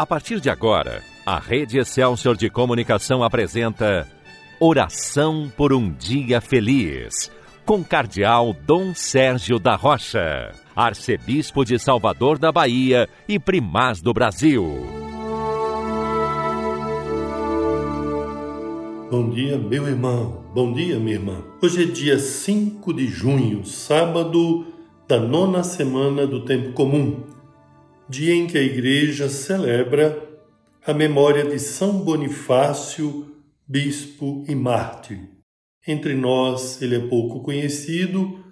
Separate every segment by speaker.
Speaker 1: A partir de agora, a Rede Excelsior de Comunicação apresenta Oração por um Dia Feliz, com Cardeal Dom Sérgio da Rocha, Arcebispo de Salvador da Bahia e Primaz do Brasil.
Speaker 2: Bom dia, meu irmão. Bom dia, minha irmã. Hoje é dia 5 de junho, sábado da nona semana do Tempo Comum dia em que a Igreja celebra a memória de São Bonifácio, bispo e mártir. Entre nós, ele é pouco conhecido,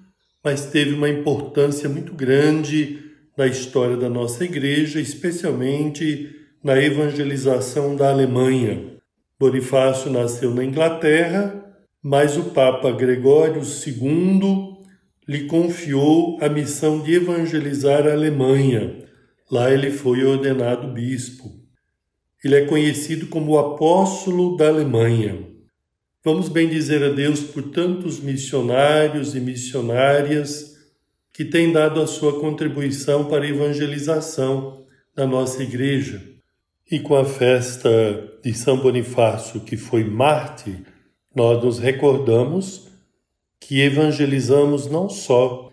Speaker 2: mas teve uma importância muito grande na história da nossa Igreja, especialmente na evangelização da Alemanha. Bonifácio nasceu na Inglaterra, mas o Papa Gregório II lhe confiou a missão de evangelizar a Alemanha Lá ele foi ordenado bispo. Ele é conhecido como o apóstolo da Alemanha. Vamos bem dizer a Deus por tantos missionários e missionárias que têm dado a sua contribuição para a evangelização da nossa igreja. E com a festa de São Bonifácio, que foi mártir, nós nos recordamos que evangelizamos não só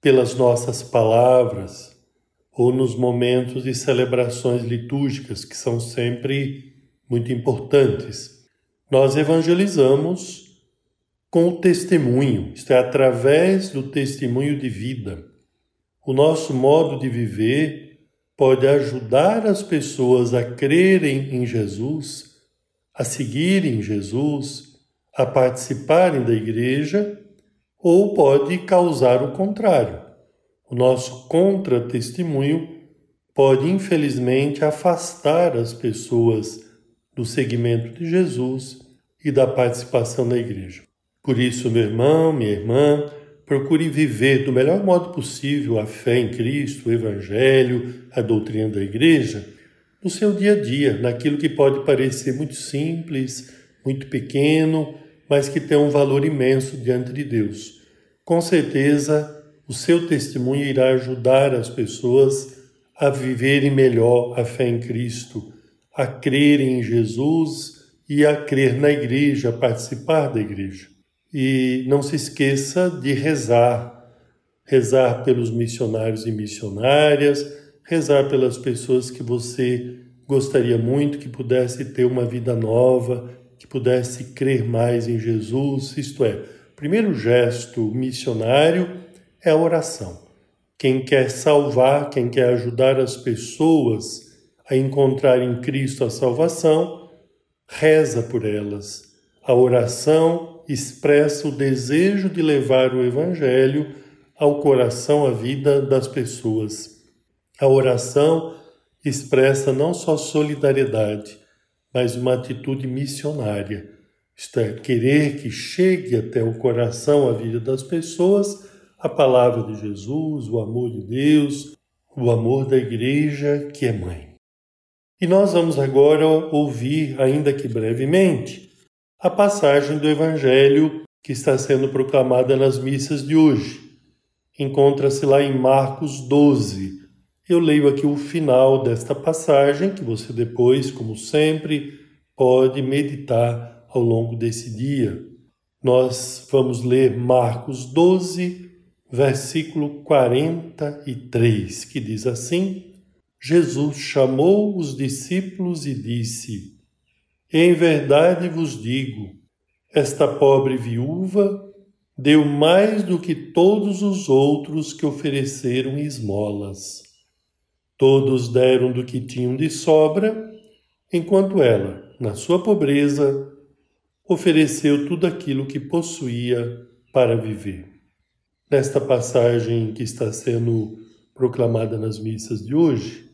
Speaker 2: pelas nossas palavras, ou nos momentos de celebrações litúrgicas, que são sempre muito importantes. Nós evangelizamos com o testemunho, isto é, através do testemunho de vida. O nosso modo de viver pode ajudar as pessoas a crerem em Jesus, a seguirem Jesus, a participarem da igreja, ou pode causar o contrário o nosso contra-testemunho pode, infelizmente, afastar as pessoas do seguimento de Jesus e da participação na igreja. Por isso, meu irmão, minha irmã, procure viver do melhor modo possível a fé em Cristo, o Evangelho, a doutrina da igreja, no seu dia a dia, naquilo que pode parecer muito simples, muito pequeno, mas que tem um valor imenso diante de Deus. Com certeza, o seu testemunho irá ajudar as pessoas a viverem melhor a fé em Cristo, a crerem em Jesus e a crer na igreja, a participar da igreja. E não se esqueça de rezar, rezar pelos missionários e missionárias, rezar pelas pessoas que você gostaria muito que pudesse ter uma vida nova, que pudesse crer mais em Jesus, isto é, primeiro gesto missionário é a oração. Quem quer salvar, quem quer ajudar as pessoas a encontrar em Cristo a salvação, reza por elas. A oração expressa o desejo de levar o Evangelho ao coração, à vida das pessoas. A oração expressa não só solidariedade, mas uma atitude missionária, isto é, querer que chegue até o coração, a vida das pessoas, a palavra de Jesus, o amor de Deus, o amor da Igreja, que é mãe. E nós vamos agora ouvir, ainda que brevemente, a passagem do Evangelho que está sendo proclamada nas missas de hoje. Encontra-se lá em Marcos 12. Eu leio aqui o final desta passagem, que você depois, como sempre, pode meditar ao longo desse dia. Nós vamos ler Marcos 12, versículo 43, que diz assim: Jesus chamou os discípulos e disse: Em verdade vos digo, esta pobre viúva deu mais do que todos os outros que ofereceram esmolas. Todos deram do que tinham de sobra, enquanto ela, na sua pobreza, ofereceu tudo aquilo que possuía para viver. Nesta passagem que está sendo proclamada nas missas de hoje,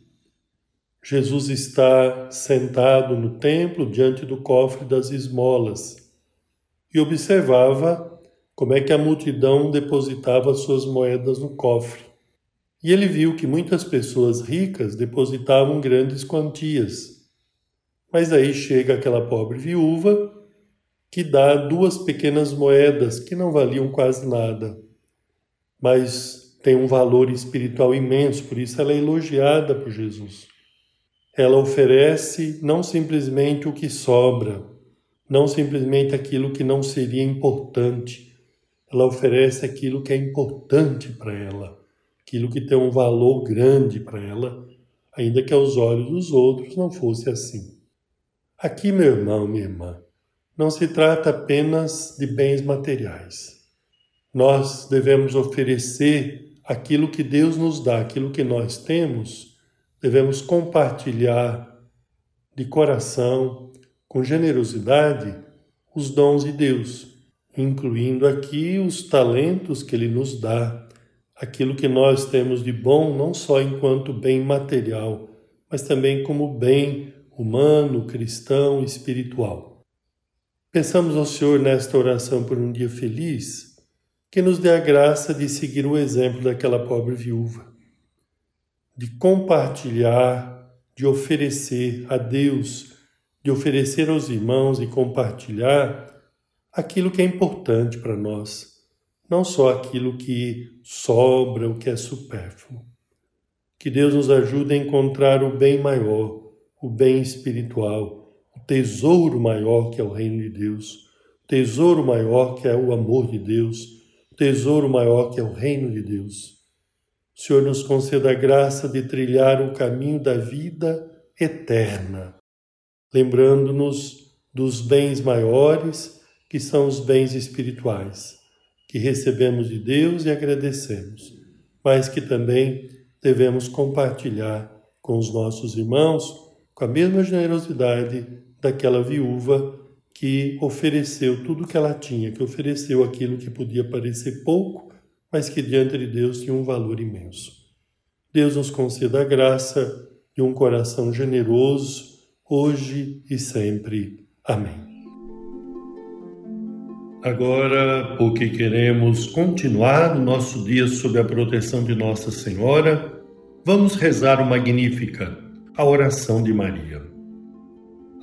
Speaker 2: Jesus está sentado no templo diante do cofre das esmolas e observava como é que a multidão depositava suas moedas no cofre. E ele viu que muitas pessoas ricas depositavam grandes quantias. Mas aí chega aquela pobre viúva que dá duas pequenas moedas que não valiam quase nada mas tem um valor espiritual imenso, por isso ela é elogiada por Jesus. Ela oferece não simplesmente o que sobra, não simplesmente aquilo que não seria importante. Ela oferece aquilo que é importante para ela, aquilo que tem um valor grande para ela, ainda que aos olhos dos outros não fosse assim. Aqui, meu irmão, minha irmã, não se trata apenas de bens materiais. Nós devemos oferecer aquilo que Deus nos dá, aquilo que nós temos, devemos compartilhar de coração, com generosidade, os dons de Deus, incluindo aqui os talentos que Ele nos dá, aquilo que nós temos de bom, não só enquanto bem material, mas também como bem humano, cristão, espiritual. Pensamos ao Senhor nesta oração por um dia feliz, que nos dê a graça de seguir o exemplo daquela pobre viúva de compartilhar, de oferecer a Deus, de oferecer aos irmãos e compartilhar aquilo que é importante para nós, não só aquilo que sobra, o que é supérfluo. Que Deus nos ajude a encontrar o bem maior, o bem espiritual, o tesouro maior que é o reino de Deus, o tesouro maior que é o amor de Deus, tesouro maior que é o reino de Deus. O Senhor nos conceda a graça de trilhar o caminho da vida eterna, lembrando-nos dos bens maiores, que são os bens espirituais, que recebemos de Deus e agradecemos, mas que também devemos compartilhar com os nossos irmãos com a mesma generosidade daquela viúva que ofereceu tudo o que ela tinha, que ofereceu aquilo que podia parecer pouco, mas que diante de Deus tinha um valor imenso. Deus nos conceda a graça de um coração generoso, hoje e sempre. Amém. Agora, porque queremos continuar o nosso dia sob a proteção de Nossa Senhora, vamos rezar o Magnífica, a oração de Maria.